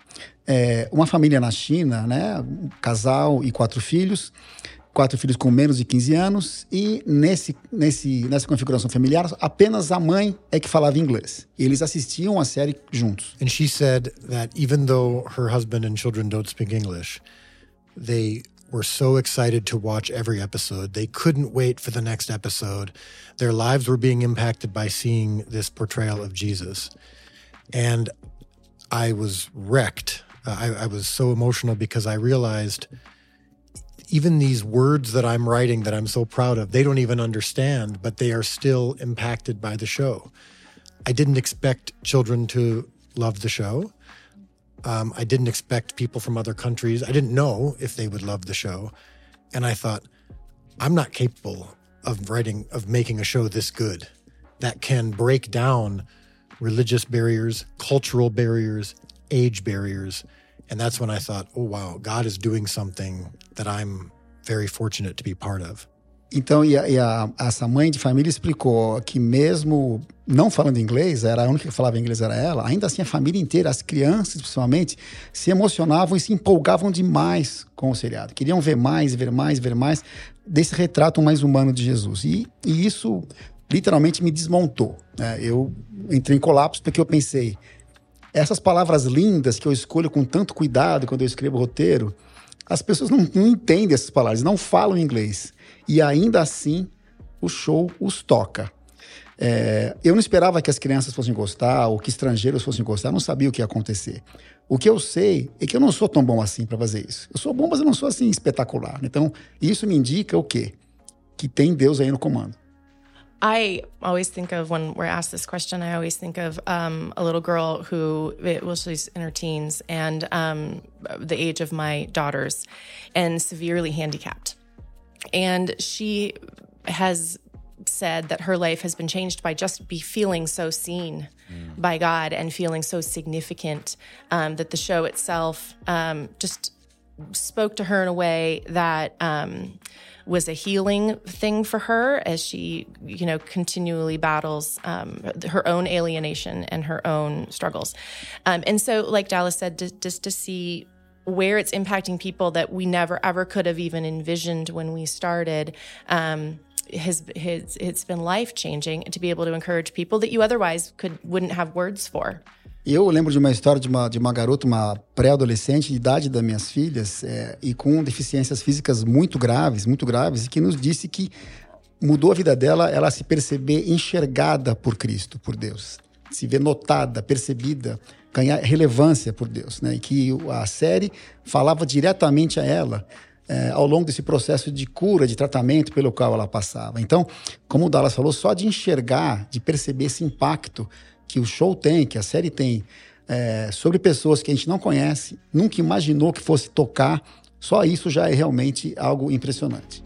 S5: é, uma família na China, né, um casal e quatro filhos, quatro filhos com menos de 15 anos e nesse, nesse, nessa configuração familiar apenas a mãe é que falava inglês. E eles assistiam a série juntos.
S3: And she said that even though her husband and children don't speak English, they were so excited to watch every episode. They couldn't wait for the next episode. Their lives were being impacted by seeing this portrayal of Jesus. And I was wrecked. Uh, I, I was so emotional because I realized even these words that I'm writing that I'm so proud of, they don't even understand, but they are still impacted by the show. I didn't expect children to love the show. Um, I didn't expect people from other countries. I didn't know if they would love the show. And I thought, I'm not capable of writing, of making a show this good that can break down religious barriers, cultural barriers, age barriers. And that's when I thought, oh, wow, God is doing something that I'm very fortunate to be part of.
S5: Então, e, a, e a, essa mãe de família explicou que mesmo não falando inglês, era a única que falava inglês era ela, ainda assim a família inteira, as crianças principalmente, se emocionavam e se empolgavam demais com o seriado. Queriam ver mais, ver mais, ver mais desse retrato mais humano de Jesus. E, e isso literalmente me desmontou. Né? Eu entrei em colapso porque eu pensei, essas palavras lindas que eu escolho com tanto cuidado quando eu escrevo roteiro, as pessoas não, não entendem essas palavras, não falam inglês. E ainda assim, o show os toca. É, eu não esperava que as crianças fossem gostar ou que estrangeiros fossem gostar, não sabia o que ia acontecer. O que eu sei é que eu não sou tão bom assim para fazer isso. Eu sou bom, mas eu não sou assim espetacular. Então, isso me indica o quê? Que tem Deus aí no comando.
S4: I always think of when we're asked this question. I always think of um, a little girl who, well, she's in her teens and um, the age of my daughters, and severely handicapped. And she has said that her life has been changed by just be feeling so seen mm. by God and feeling so significant um, that the show itself um, just spoke to her in a way that um, was a healing thing for her as she, you know, continually battles um, her own alienation and her own struggles. Um, and so, like Dallas said, just to see where it's impacting people that we never ever could have even envisioned when we started. Um, has, has it's been life changing to be able to encourage people that you otherwise could wouldn't have words for.
S5: Eu lembro de uma história de uma, de uma garota, uma pré-adolescente, de idade das minhas filhas, é, e com deficiências físicas muito graves, muito graves, e que nos disse que mudou a vida dela ela se perceber enxergada por Cristo, por Deus. Se ver notada, percebida, ganhar relevância por Deus. Né? E que a série falava diretamente a ela é, ao longo desse processo de cura, de tratamento pelo qual ela passava. Então, como o Dallas falou, só de enxergar, de perceber esse impacto que o show tem, que a série tem, é, sobre pessoas que a gente não conhece, nunca imaginou que fosse tocar, só isso já é realmente algo impressionante.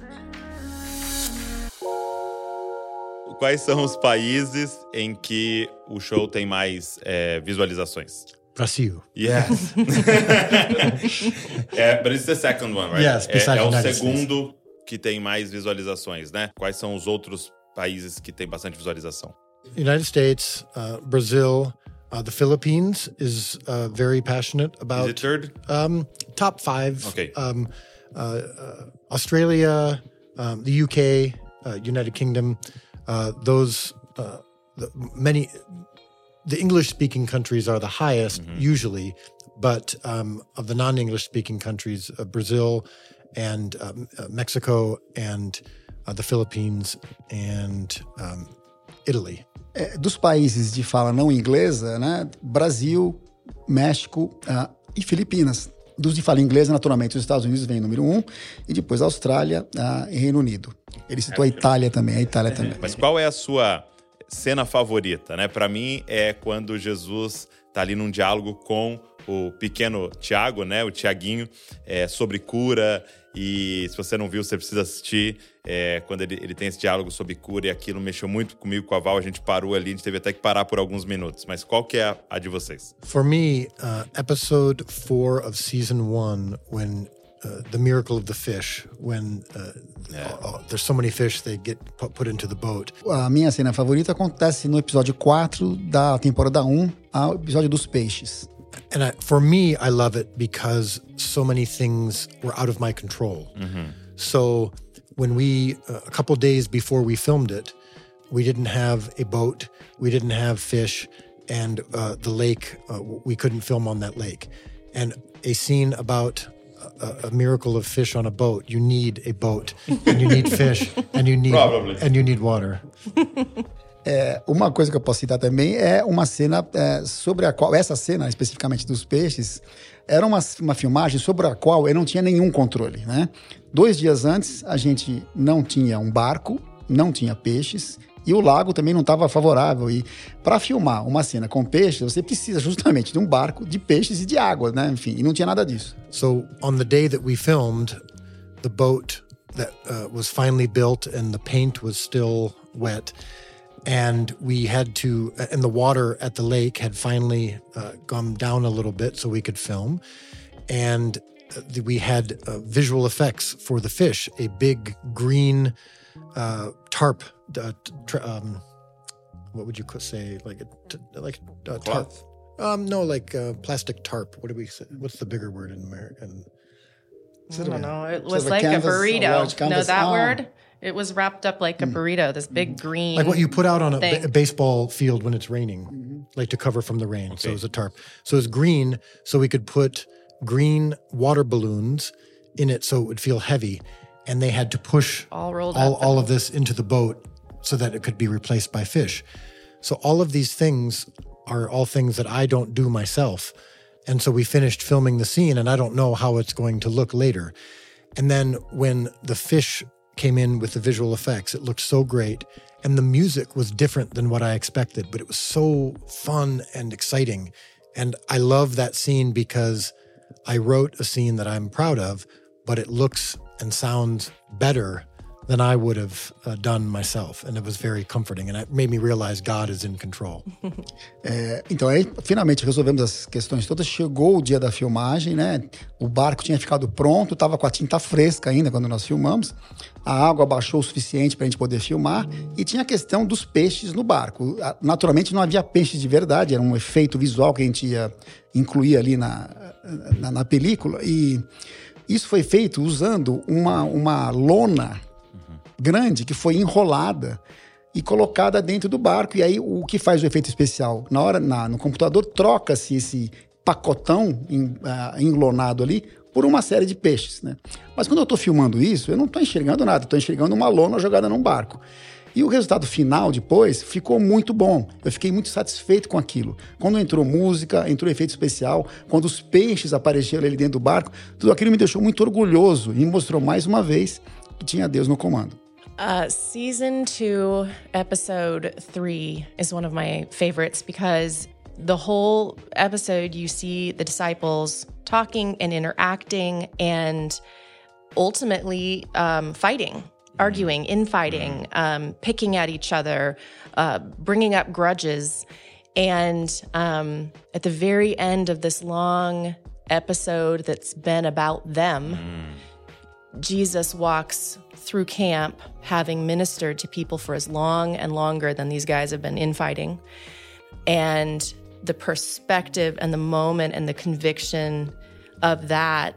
S2: Quais são os países em que o show tem mais é, visualizações?
S3: Brasil.
S2: Yes. é, but it's the second one, right?
S3: Yes,
S2: é, é o
S3: United
S2: segundo
S3: States.
S2: que tem mais visualizações, né? Quais são os outros países que têm bastante visualização?
S3: United States, uh, Brazil, uh, the Philippines is uh, very passionate about.
S2: Is it third?
S3: Um, top five.
S2: Okay.
S3: Um, uh, uh, Australia, um, the UK, uh, United Kingdom, uh, those uh, the, many. The English-speaking countries are the highest usually, but um, of the non-English speaking countries, uh, Brazil and um, uh, Mexico and uh, the Philippines and um, Italy.
S5: É, dos países de fala não inglesa, né? Brasil, México ah, e Filipinas. Dos de fala inglesa, naturalmente, os Estados Unidos vem número um, e depois Austrália ah, e Reino Unido. Ele citou a Itália também, a Itália também.
S2: Mas qual é a sua cena favorita, né? Para mim é quando Jesus tá ali num diálogo com o pequeno Tiago, né? O Tiaguinho, é, sobre cura. E se você não viu, você precisa assistir. É, quando ele, ele tem esse diálogo sobre cura e aquilo mexeu muito comigo, com a Val. A gente parou ali, a gente teve até que parar por alguns minutos. Mas qual que é a, a de vocês?
S3: For me, uh, episode four of season one, when uh, the miracle of the fish, when uh, uh, there's so many fish they get put, put into the boat.
S5: A minha cena favorita acontece no episódio 4 da temporada 1, ao episódio dos peixes.
S3: And I, for me, I love it because so many things were out of my control. So when we, uh, a couple days before we filmed it, we didn't have a boat, we didn't have fish, and uh, the lake, uh, we couldn't film on that lake. And a scene about a, a miracle of fish on a boat, you need a boat, and you need fish, and you need
S2: Probably.
S3: and you need water.
S5: É, uma coisa que eu posso citar também é uma cena é, sobre a qual, essa cena especificamente dos peixes, era uma, uma filmagem sobre a qual eu não tinha nenhum controle, né? Dois dias antes, a gente não tinha um barco, não tinha peixes, E o lago também não estava favorável. E para filmar uma cena com peixes, você precisa justamente de um barco de peixes e de água, né? Enfim, e não tinha nada disso.
S3: So on the day that we filmed, the boat that uh, was finally built and the paint was still wet. And we had to, and the water at the lake had finally uh, gone down a little bit so we could film. And uh, we had uh, visual effects for the fish a big green uh, tarp. Uh, tr- um, what would you co- say? Like a, t- like a tarp? Um, no, like uh, plastic tarp. What do we say? What's the bigger word in American?
S4: I don't know. It was like a
S5: canvas, a
S4: burrito.
S5: large
S4: no, that
S5: Oh.
S4: word. It was wrapped up like a mm-hmm. burrito. This big mm-hmm. green.
S3: like what you put out on a, ba- a baseball field when it's raining, mm-hmm. like to cover from the rain. So it was a tarp. So it's green, so we could put green water balloons in it, so it would feel heavy, and they had to push
S4: all rolled
S3: all,
S4: up.
S3: all of this into the boat so that it could be replaced by fish. So all of these things are all things that I don't do myself. And so we finished filming the scene, and I don't know how it's going to look later. And then when the fish came in with the visual effects, it looked so great. And the music was different than what I expected, but it was so fun and exciting. And I love that scene because I wrote a scene that I'm proud of, but it looks and sounds better than I would have uh, done myself. And it was very comforting. And it made me realize God is in control.
S5: É, então aí finalmente resolvemos as questões todas. Chegou o dia da filmagem, né? O barco tinha ficado pronto, estava com a tinta fresca ainda quando nós filmamos. A água baixou o suficiente para a gente poder filmar e tinha a questão dos peixes no barco. Naturalmente não havia peixes de verdade, era um efeito visual que a gente ia incluir ali na, na, na película e isso foi feito usando uma, uma lona grande que foi enrolada e colocada dentro do barco. E aí o que faz o efeito especial? Na hora, na- no computador, troca-se esse pacotão em- ah, enlonado ali por uma série de peixes, né? Mas quando eu estou filmando isso, eu não estou enxergando nada, estou enxergando uma lona jogada num barco. E o resultado final, depois, ficou muito bom. Eu fiquei muito satisfeito com aquilo. Quando entrou música, entrou efeito especial, quando os peixes apareceram ali dentro do barco, tudo aquilo me deixou muito orgulhoso e mostrou mais uma vez que tinha Deus no comando.
S4: Uh, season two, episode three is one of my favorites because the whole episode you see the disciples talking and interacting and ultimately um, fighting, arguing, infighting, um, picking at each other, uh, bringing up grudges. And um, at the very end of this long episode that's been about them, Jesus walks through camp having ministered to people for as long and longer than these guys have been infighting. And the perspective and the moment and the conviction of that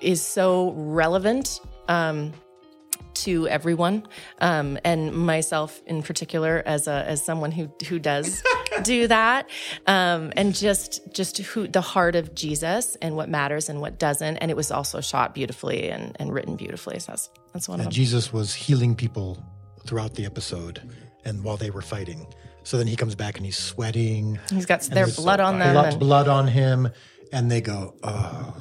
S4: is so relevant um, to everyone, um, and myself in particular, as a as someone who who does do that, um, and just just who the heart of Jesus and what matters and what doesn't, and it was also shot beautifully and, and written beautifully. So that's that's one of
S3: And
S4: them.
S3: Jesus was healing people throughout the episode and while they were fighting. So then he comes back and he's sweating.
S4: He's got their
S3: there's
S4: blood on them.
S3: Blood,
S4: and-
S3: blood on him. And they go, oh.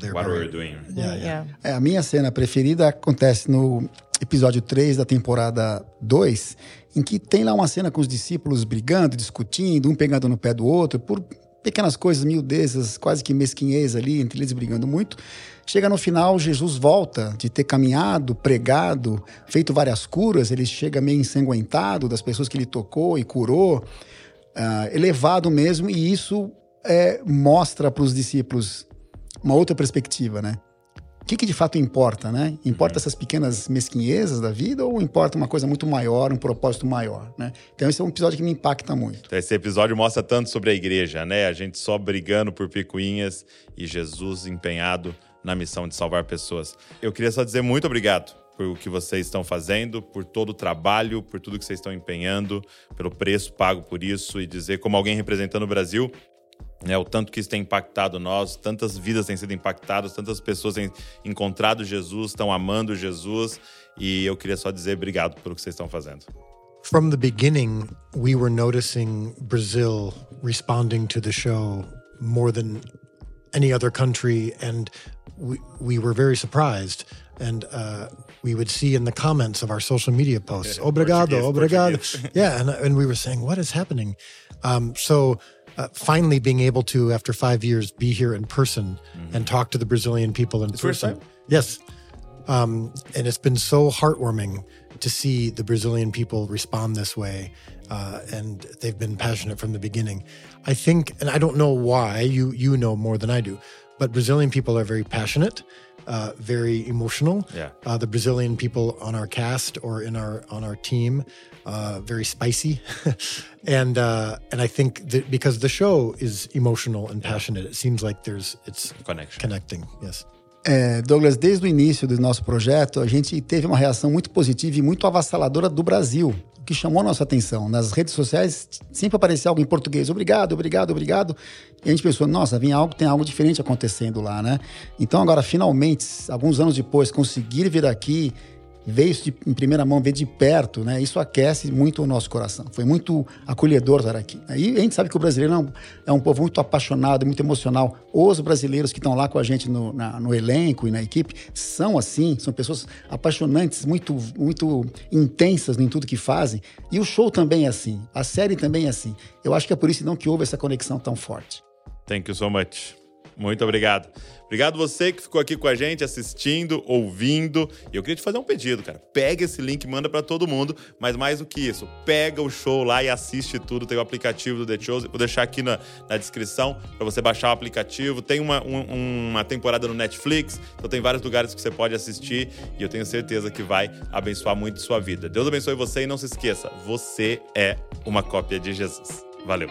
S3: They're
S2: What
S3: very-
S2: were we doing?
S3: Yeah, yeah.
S4: yeah.
S5: É, a minha cena preferida acontece no episódio 3 da temporada 2, em que tem lá uma cena com os discípulos brigando, discutindo, um pegando no pé do outro, por pequenas coisas, miudezas, quase que mesquinhez ali, entre eles brigando muito. Chega no final, Jesus volta de ter caminhado, pregado, feito várias curas, ele chega meio ensanguentado das pessoas que ele tocou e curou, ah, elevado mesmo, e isso é, mostra para os discípulos uma outra perspectiva, né? O que, que de fato importa, né? Importa essas pequenas mesquinhezas da vida ou importa uma coisa muito maior, um propósito maior, né? Então esse é um episódio que me impacta muito.
S2: Então, Esse episódio mostra tanto sobre a igreja, né? A gente só brigando por picuinhas e Jesus empenhado na missão de salvar pessoas. Eu queria só dizer muito obrigado por o que vocês estão fazendo, por todo o trabalho, por tudo que vocês estão empenhando, pelo preço pago por isso e dizer como alguém representando o Brasil, né, o tanto que isso tem impactado nós, tantas vidas têm sido impactadas, tantas pessoas têm encontrado Jesus, estão amando Jesus e eu queria só dizer obrigado pelo que vocês estão fazendo.
S3: From the beginning, we were noticing Brazil responding to the show more than any other country, and we, we were very surprised and uh, we would see in the comments of our social media posts, obrigado,
S2: Portuguese,
S3: obrigado.
S2: Portuguese.
S3: yeah, and, and we were saying, what is happening? Um, so uh, finally being able to, after five years, be here in person and talk to the Brazilian people in
S2: It's
S3: person. Yes. Um, and it's been so heartwarming to see the Brazilian people respond this way. Uh, and they've been passionate from the beginning. I think, and I don't know why, you, you know more than I do, but Brazilian people are very passionate, uh, very emotional.
S2: Yeah.
S3: Uh, the Brazilian people on our cast or in our on our team, uh, very spicy, and uh, and I think that because the show is emotional and passionate, it seems like there's it's
S2: Connection.
S3: connecting. Yes.
S5: É, Douglas, desde o início do nosso projeto, a gente teve uma reação muito positiva e muito avassaladora do Brasil, que chamou a nossa atenção. Nas redes sociais sempre aparecia algo em português, obrigado, obrigado, obrigado. E a gente pensou, nossa, vem algo, tem algo diferente acontecendo lá, né? Então agora, finalmente, alguns anos depois, conseguir vir aqui, ver isso de, em primeira mão, ver de perto, né? Isso aquece muito o nosso coração. Foi muito acolhedor estar aqui. E a gente sabe que o brasileiro é um, é um povo muito apaixonado, muito emocional. Os brasileiros que estão lá com a gente no, na- no elenco e na equipe são assim, são pessoas apaixonantes, muito, muito intensas em tudo que fazem. E o show também é assim, a série também é assim. Eu acho que é por isso então que houve essa conexão tão forte.
S2: Thank you so much. Muito obrigado. Obrigado você que ficou aqui com a gente, assistindo, ouvindo. E eu queria te fazer um pedido, cara. Pega esse link, manda pra todo mundo. Mas mais do que isso, pega o show lá e assiste tudo. Tem o aplicativo do The Chosen. Vou deixar aqui na, na descrição pra você baixar o aplicativo. Tem uma, um- uma temporada no Netflix. Então tem vários lugares que você pode assistir. E eu tenho certeza que vai abençoar muito sua vida. Deus abençoe você e não se esqueça, você é uma cópia de Jesus. Valeu.